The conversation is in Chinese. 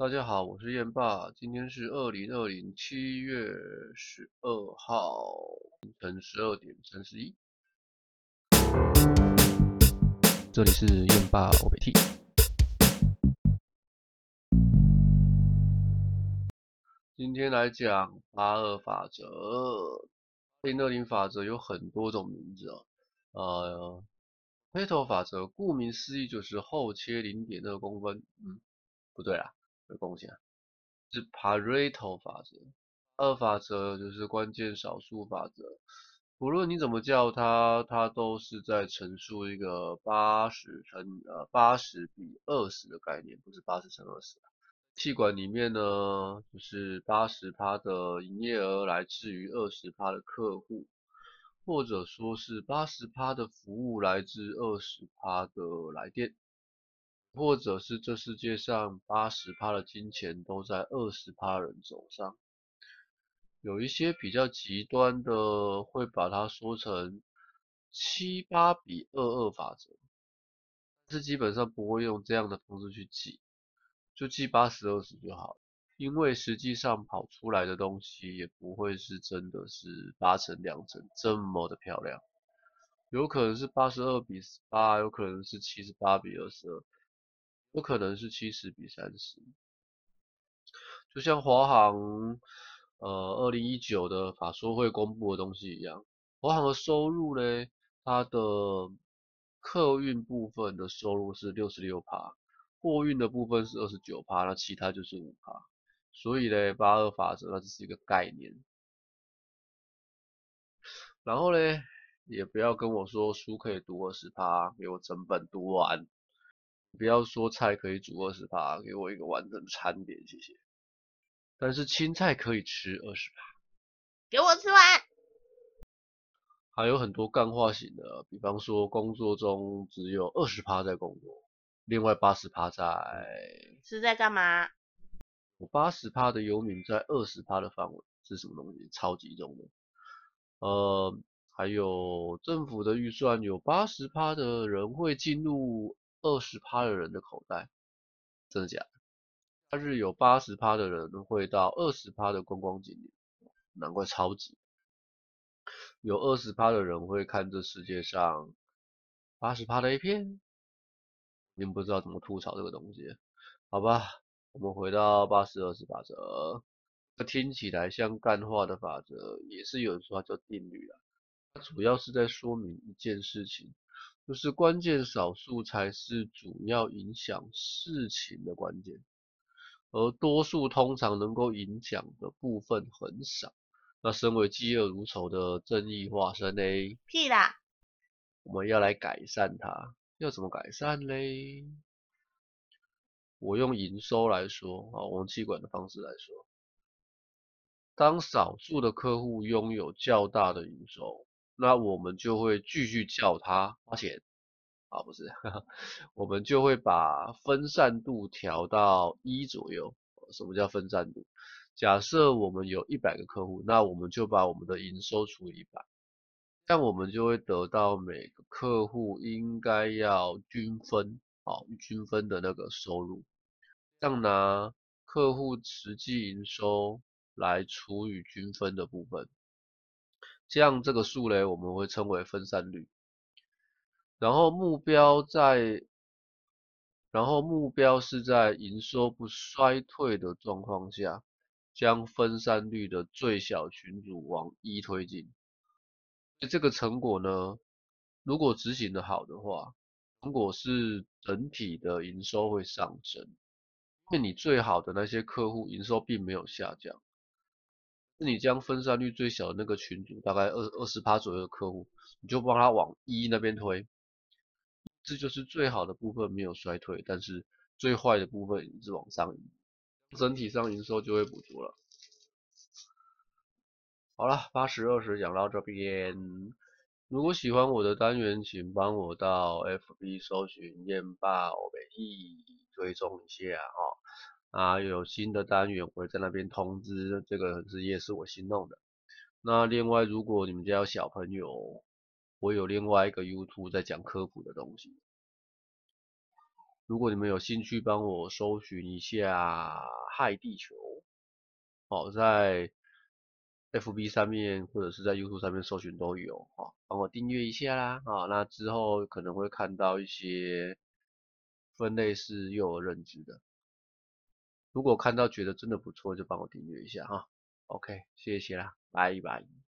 大家好，我是燕爸，今天是二零二零七月十二号凌晨十二点三十一，这里是燕爸欧北 T。今天来讲八二法则。零二零法则有很多种名字哦，呃，Pareto 法则顾名思义就是后切零点二公分，嗯，不对啦。的贡献是 Pareto 法则，二法则就是关键少数法则。无论你怎么叫它，它都是在陈述一个八十乘呃八十比二十的概念，不是八十乘二十。气管里面呢，就是八十趴的营业额来自于二十趴的客户，或者说是八十趴的服务来自二十趴的来电。或者是这世界上八十趴的金钱都在二十趴人手上，有一些比较极端的会把它说成七八比二二法则，但是基本上不会用这样的方式去记，就记八十二十就好，因为实际上跑出来的东西也不会是真的是八成两成这么的漂亮，有可能是八十二比十八，有可能是七十八比二十二。不可能是七十比三十，就像华航呃二零一九的法说会公布的东西一样，华航的收入呢，它的客运部分的收入是六十六趴，货运的部分是二十九趴，那其他就是五趴，所以呢八二法则那只是一个概念，然后呢也不要跟我说书可以读二十趴，给我整本读完。不要说菜可以煮二十趴，给我一个完整的餐点，谢谢。但是青菜可以吃二十趴，给我吃完。还有很多干化型的，比方说工作中只有二十趴在工作，另外八十趴在是在干嘛？我八十趴的游民在二十趴的范围是什么东西？超级重的。呃，还有政府的预算有八十趴的人会进入。二十趴的人的口袋，真的假的？他是有八十趴的人会到二十趴的观光景点，难怪超级。有二十趴的人会看这世界上八十趴的 A 片，您不知道怎么吐槽这个东西，好吧？我们回到八十二十法则，听起来像干话的法则，也是有人说它叫定律啊。它主要是在说明一件事情。就是关键少数才是主要影响事情的关键，而多数通常能够影响的部分很少。那身为嫉恶如仇的正义化身呢？屁啦！我们要来改善它，要怎么改善嘞？我用营收来说啊，用气管的方式来说，当少数的客户拥有较大的营收。那我们就会继续叫他花钱，啊不是，我们就会把分散度调到一左右。什么叫分散度？假设我们有一百个客户，那我们就把我们的营收除以一百，这样我们就会得到每个客户应该要均分，好均分的那个收入。这样拿客户实际营收来除以均分的部分。这样这个数嘞，我们会称为分散率。然后目标在，然后目标是在营收不衰退的状况下，将分散率的最小群组往一推进。这个成果呢，如果执行的好的话，成果是整体的营收会上升，因为你最好的那些客户营收并没有下降。是你将分散率最小的那个群组，大概二二十趴左右的客户，你就帮他往一那边推，这就是最好的部分没有衰退，但是最坏的部分一直往上移，整体上营收就会补足了。好了，八十二十讲到这边，如果喜欢我的单元，请帮我到 FB 搜寻燕爸欧美意追踪一下哦。啊，有新的单元会在那边通知，这个是也是我新弄的。那另外，如果你们家有小朋友，我有另外一个 YouTube 在讲科普的东西。如果你们有兴趣，帮我搜寻一下“害地球”，好，在 FB 上面或者是在 YouTube 上面搜寻都有，好，帮我订阅一下啦，啊，那之后可能会看到一些分类是幼儿认知的，如果看到觉得真的不错，就帮我订阅一下哈，OK，谢谢啦，拜拜。